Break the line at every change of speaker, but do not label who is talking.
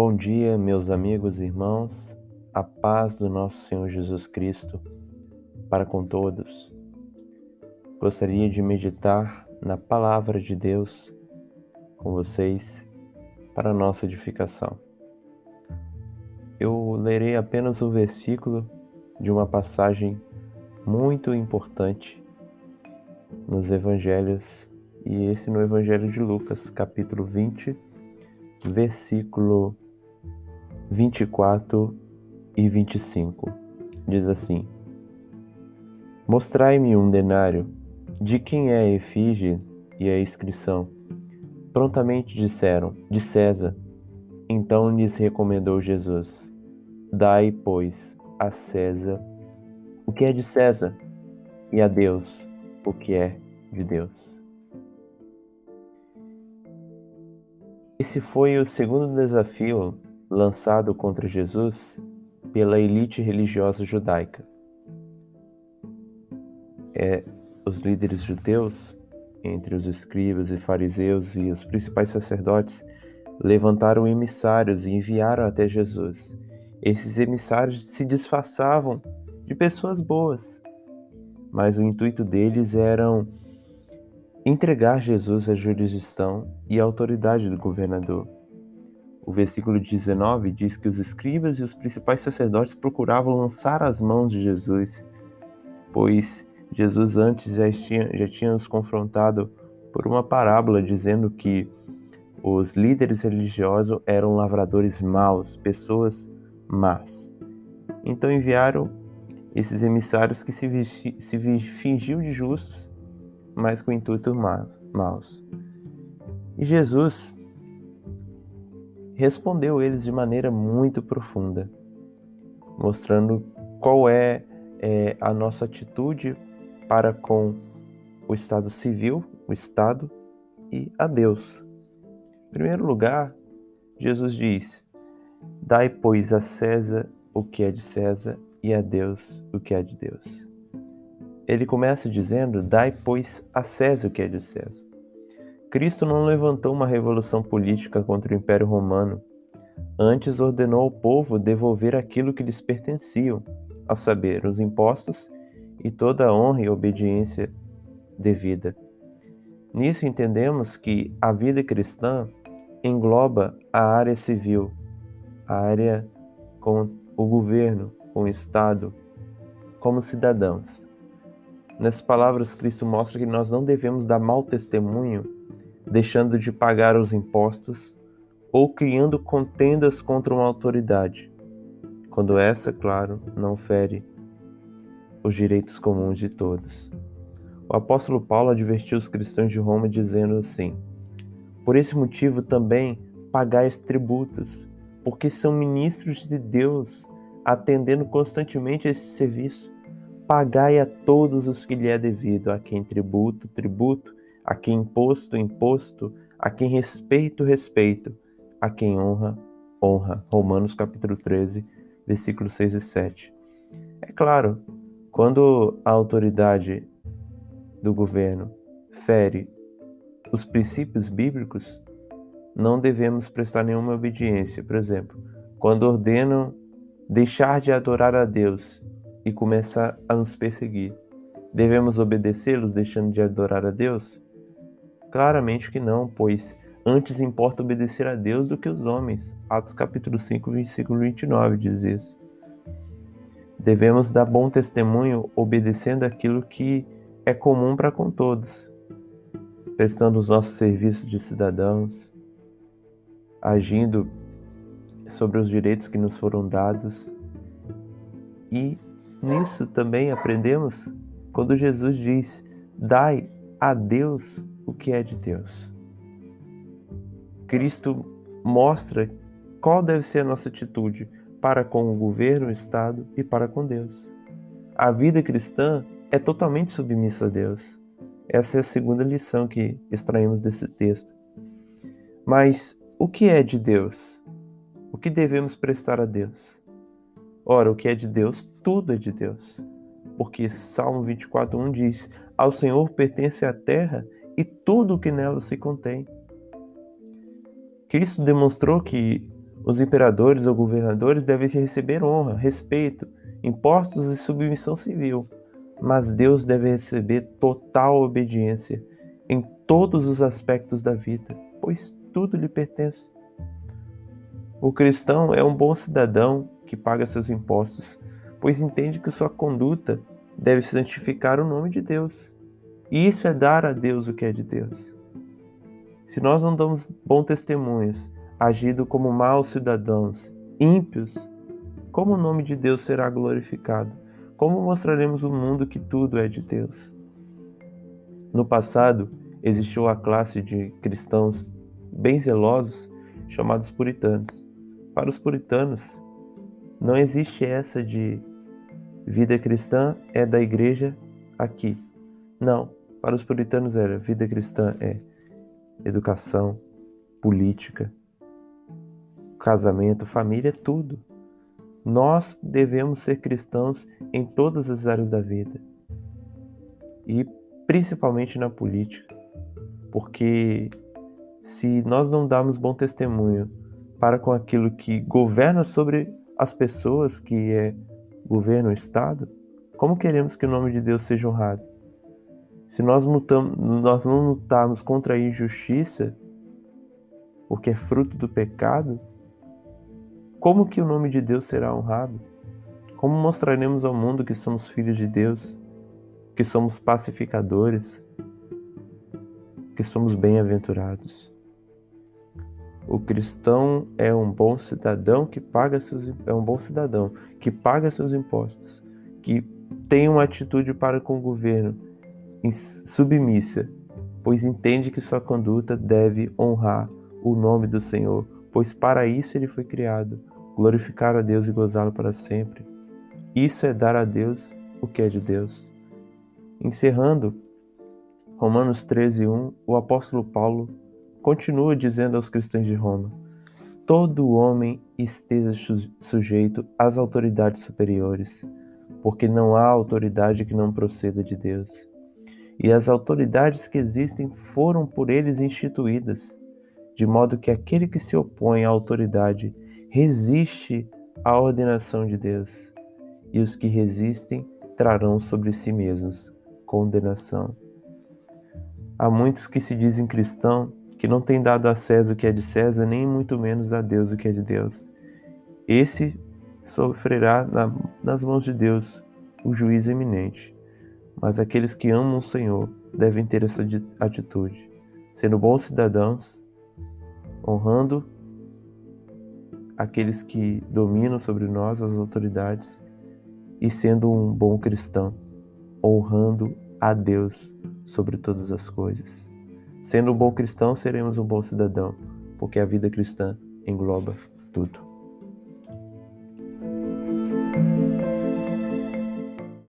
Bom dia, meus amigos e irmãos, a paz do nosso Senhor Jesus Cristo para com todos. Gostaria de meditar na palavra de Deus com vocês para nossa edificação. Eu lerei apenas o versículo de uma passagem muito importante nos evangelhos, e esse no Evangelho de Lucas, capítulo 20, versículo 24 e 25. Diz assim: Mostrai-me um denário, de quem é a efígie e a inscrição? Prontamente disseram: De César. Então lhes recomendou Jesus: Dai, pois, a César o que é de César, e a Deus o que é de Deus. Esse foi o segundo desafio lançado contra Jesus pela elite religiosa judaica. É, os líderes judeus, entre os escribas e fariseus e os principais sacerdotes, levantaram emissários e enviaram até Jesus. Esses emissários se disfarçavam de pessoas boas, mas o intuito deles era entregar Jesus à jurisdição e à autoridade do governador. O versículo 19 diz que os escribas e os principais sacerdotes procuravam lançar as mãos de Jesus, pois Jesus antes já tinha, já tinha os confrontado por uma parábola dizendo que os líderes religiosos eram lavradores maus, pessoas más. Então enviaram esses emissários que se, se fingiam de justos mas com intuitos maus. E Jesus respondeu eles de maneira muito profunda, mostrando qual é, é a nossa atitude para com o Estado civil, o Estado e a Deus. Em primeiro lugar, Jesus diz: Dai, pois, a César o que é de César e a Deus o que é de Deus ele começa dizendo: Dai, pois, a César o que é de César. Cristo não levantou uma revolução política contra o Império Romano. Antes ordenou ao povo devolver aquilo que lhes pertenciam, a saber, os impostos e toda a honra e obediência devida. Nisso entendemos que a vida cristã engloba a área civil, a área com o governo, com o Estado, como cidadãos. Nessas palavras, Cristo mostra que nós não devemos dar mau testemunho, deixando de pagar os impostos ou criando contendas contra uma autoridade, quando essa, claro, não fere os direitos comuns de todos. O apóstolo Paulo advertiu os cristãos de Roma dizendo assim: Por esse motivo também pagais tributos, porque são ministros de Deus, atendendo constantemente a esse serviço pagai a todos os que lhe é devido, a quem tributo, tributo, a quem imposto, imposto, a quem respeito, respeito, a quem honra, honra. Romanos capítulo 13, versículos 6 e 7. É claro, quando a autoridade do governo fere os princípios bíblicos, não devemos prestar nenhuma obediência. Por exemplo, quando ordenam deixar de adorar a Deus e começa a nos perseguir. Devemos obedecê-los deixando de adorar a Deus? Claramente que não, pois antes importa obedecer a Deus do que os homens. Atos capítulo 5, versículo 29 diz isso. Devemos dar bom testemunho obedecendo aquilo que é comum para com todos, prestando os nossos serviços de cidadãos, agindo sobre os direitos que nos foram dados e Nisso também aprendemos quando Jesus diz: Dai a Deus o que é de Deus. Cristo mostra qual deve ser a nossa atitude para com o governo, o Estado e para com Deus. A vida cristã é totalmente submissa a Deus. Essa é a segunda lição que extraímos desse texto. Mas o que é de Deus? O que devemos prestar a Deus? Ora, o que é de Deus, tudo é de Deus. Porque Salmo 24:1 diz: Ao Senhor pertence a terra e tudo o que nela se contém. Cristo demonstrou que Os imperadores ou governadores devem receber honra, respeito, impostos e submissão civil, mas Deus deve receber total obediência em todos os aspectos da vida, pois tudo lhe pertence. O cristão é um bom cidadão que paga seus impostos, pois entende que sua conduta deve santificar o nome de Deus. E isso é dar a Deus o que é de Deus. Se nós não damos bons testemunhos, agindo como maus cidadãos, ímpios, como o nome de Deus será glorificado? Como mostraremos ao mundo que tudo é de Deus? No passado, existiu a classe de cristãos bem zelosos chamados puritanos. Para os puritanos, não existe essa de vida cristã é da igreja aqui. Não, para os puritanos era vida cristã é educação, política, casamento, família, tudo. Nós devemos ser cristãos em todas as áreas da vida e principalmente na política, porque se nós não darmos bom testemunho para com aquilo que governa sobre as pessoas, que é governo, o Estado, como queremos que o nome de Deus seja honrado? Se nós, lutamos, nós não lutarmos contra a injustiça, porque é fruto do pecado, como que o nome de Deus será honrado? Como mostraremos ao mundo que somos filhos de Deus, que somos pacificadores, que somos bem-aventurados? O cristão é um bom cidadão que paga seus é um bom cidadão que paga seus impostos, que tem uma atitude para com o governo submissa, pois entende que sua conduta deve honrar o nome do Senhor, pois para isso ele foi criado, glorificar a Deus e gozá-lo para sempre. Isso é dar a Deus o que é de Deus. Encerrando Romanos 13, 1, o apóstolo Paulo continua dizendo aos cristãos de Roma: Todo homem esteja sujeito às autoridades superiores, porque não há autoridade que não proceda de Deus e as autoridades que existem foram por eles instituídas, de modo que aquele que se opõe à autoridade resiste à ordenação de Deus, e os que resistem trarão sobre si mesmos condenação. Há muitos que se dizem cristão que não têm dado a César o que é de César, nem muito menos a Deus o que é de Deus. Esse sofrerá na, nas mãos de Deus o juízo eminente. Mas aqueles que amam o Senhor devem ter essa atitude, sendo bons cidadãos, honrando aqueles que dominam sobre nós, as autoridades, e sendo um bom cristão, honrando a Deus sobre todas as coisas. Sendo um bom cristão, seremos um bom cidadão, porque a vida cristã engloba tudo.